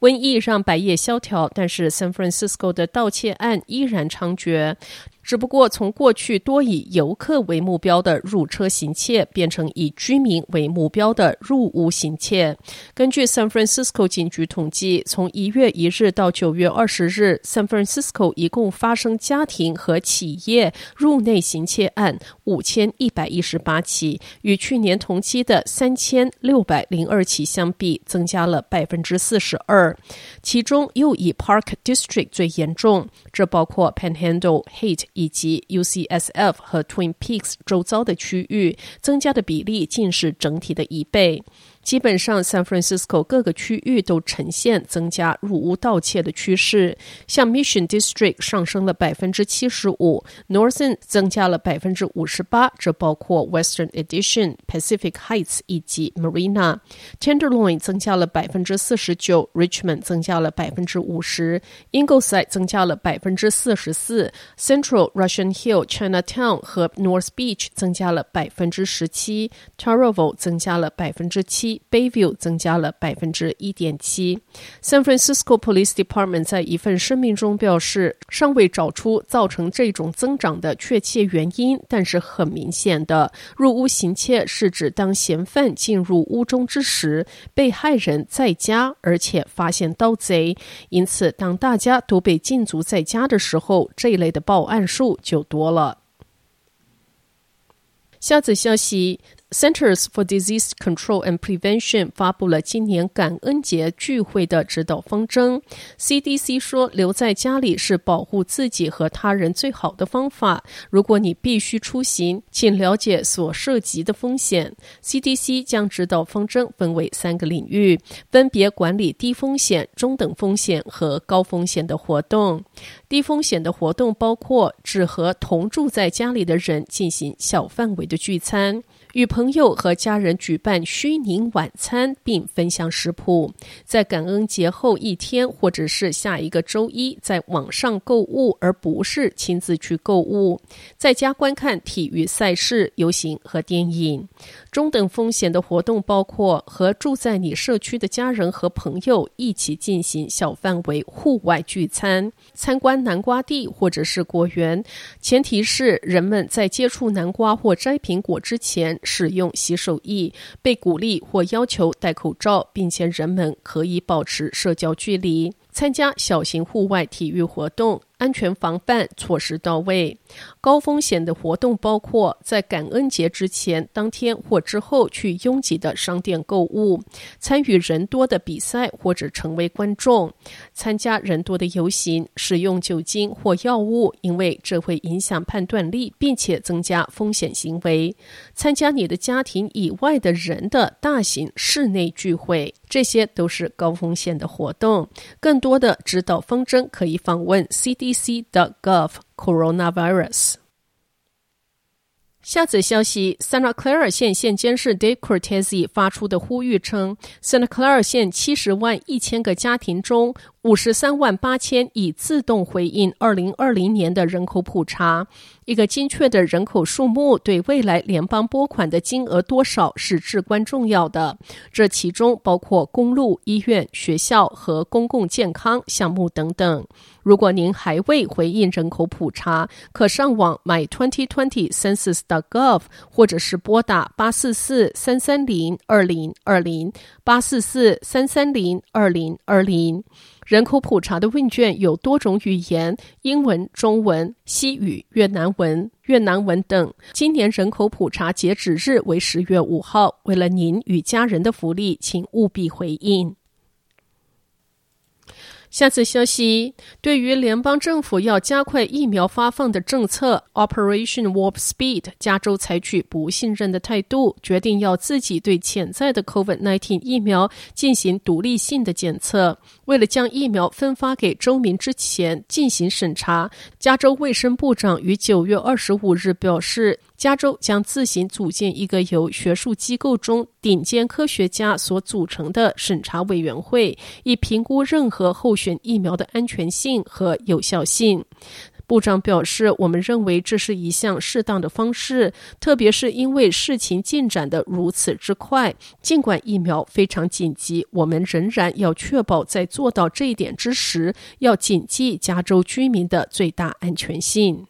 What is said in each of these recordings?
瘟疫让百业萧条，但是 San Francisco 的盗窃案依然猖獗。只不过，从过去多以游客为目标的入车行窃，变成以居民为目标的入屋行窃。根据 San Francisco 警局统计，从一月一日到九月二十日，San Francisco 一共发生家庭和企业入内行窃案五千一百一十八起，与去年同期的三千六百零二起相比，增加了百分之四十二。其中又以 Park District 最严重，这包括 Panhandle、Hate。以及 UCSF 和 Twin Peaks 周遭的区域，增加的比例竟是整体的一倍。基本上，San Francisco 各个区域都呈现增加入屋盗窃的趋势。像 Mission District 上升了百分之七十五，Northern 增加了百分之五十八，这包括 Western Addition、Pacific Heights 以及 Marina。Tenderloin 增加了百分之四十九，Richmond 增加了百分之五十，Ingleside 增加了百分之四十四，Central Russian Hill、Chinatown 和 North Beach 增加了百分之十七，Taraval 增加了百分之七。Bayview 增加了百分之一点七。San Francisco Police Department 在一份声明中表示，尚未找出造成这种增长的确切原因，但是很明显的，入屋行窃是指当嫌犯进入屋中之时，被害人在家，而且发现盗贼。因此，当大家都被禁足在家的时候，这一类的报案数就多了。下则消息。Centers for Disease Control and Prevention 发布了今年感恩节聚会的指导方针。CDC 说，留在家里是保护自己和他人最好的方法。如果你必须出行，请了解所涉及的风险。CDC 将指导方针分为三个领域，分别管理低风险、中等风险和高风险的活动。低风险的活动包括只和同住在家里的人进行小范围的聚餐。与朋友和家人举办虚拟晚餐，并分享食谱；在感恩节后一天或者是下一个周一，在网上购物，而不是亲自去购物；在家观看体育赛事、游行和电影。中等风险的活动包括和住在你社区的家人和朋友一起进行小范围户外聚餐、参观南瓜地或者是果园，前提是人们在接触南瓜或摘苹果之前使用洗手液，被鼓励或要求戴口罩，并且人们可以保持社交距离。参加小型户外体育活动。安全防范措施到位。高风险的活动包括在感恩节之前、当天或之后去拥挤的商店购物，参与人多的比赛或者成为观众，参加人多的游行，使用酒精或药物，因为这会影响判断力，并且增加风险行为。参加你的家庭以外的人的大型室内聚会，这些都是高风险的活动。更多的指导方针可以访问 CD。C.gov Coronavirus。下则消息：Santa Clara 县县监事 Dave Cortese 发出的呼吁称，Santa Clara 县七十万一千个家庭中，五十三万八千已自动回应二零二零年的人口普查。一个精确的人口数目对未来联邦拨款的金额多少是至关重要的。这其中包括公路、医院、学校和公共健康项目等等。如果您还未回应人口普查，可上网 my twenty twenty census dot gov，或者是拨打八四四三三零二零二零八四四三三零二零二零。人口普查的问卷有多种语言：英文、中文、西语、越南文、越南文等。今年人口普查截止日为十月五号。为了您与家人的福利，请务必回应。下次消息，对于联邦政府要加快疫苗发放的政策 Operation Warp Speed，加州采取不信任的态度，决定要自己对潜在的 COVID-19 疫苗进行独立性的检测。为了将疫苗分发给州民之前进行审查，加州卫生部长于九月二十五日表示，加州将自行组建一个由学术机构中顶尖科学家所组成的审查委员会，以评估任何候选疫苗的安全性和有效性。部长表示：“我们认为这是一项适当的方式，特别是因为事情进展得如此之快。尽管疫苗非常紧急，我们仍然要确保在做到这一点之时，要谨记加州居民的最大安全性。”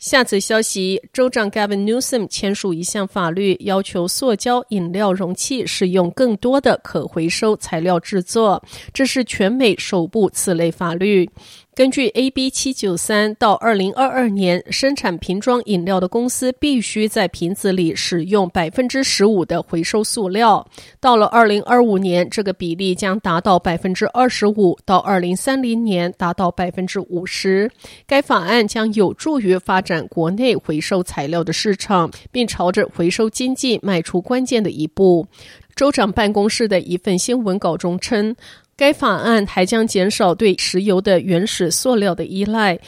下次消息，州长 Gavin Newsom 签署一项法律，要求塑胶饮料容器使用更多的可回收材料制作，这是全美首部此类法律。根据 AB 七九三，到二零二二年，生产瓶装饮料的公司必须在瓶子里使用百分之十五的回收塑料。到了二零二五年，这个比例将达到百分之二十五；到二零三零年，达到百分之五十。该法案将有助于发展国内回收材料的市场，并朝着回收经济迈出关键的一步。州长办公室的一份新闻稿中称。该法案还将减少对石油的原始塑料的依赖，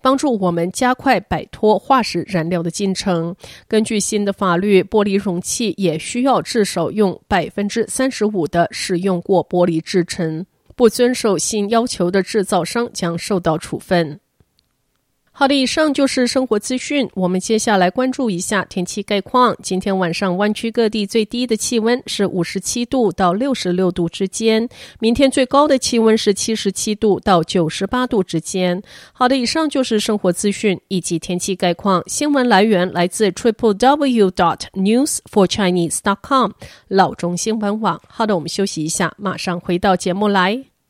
帮助我们加快摆脱化石燃料的进程。根据新的法律，玻璃容器也需要至少用百分之三十五的使用过玻璃制成，不遵守新要求的制造商将受到处分。好的，以上就是生活资讯。我们接下来关注一下天气概况。今天晚上湾区各地最低的气温是五十七度到六十六度之间，明天最高的气温是七十七度到九十八度之间。好的，以上就是生活资讯以及天气概况。新闻来源来自 triple w dot news for chinese dot com 老中新闻网。好的，我们休息一下，马上回到节目来。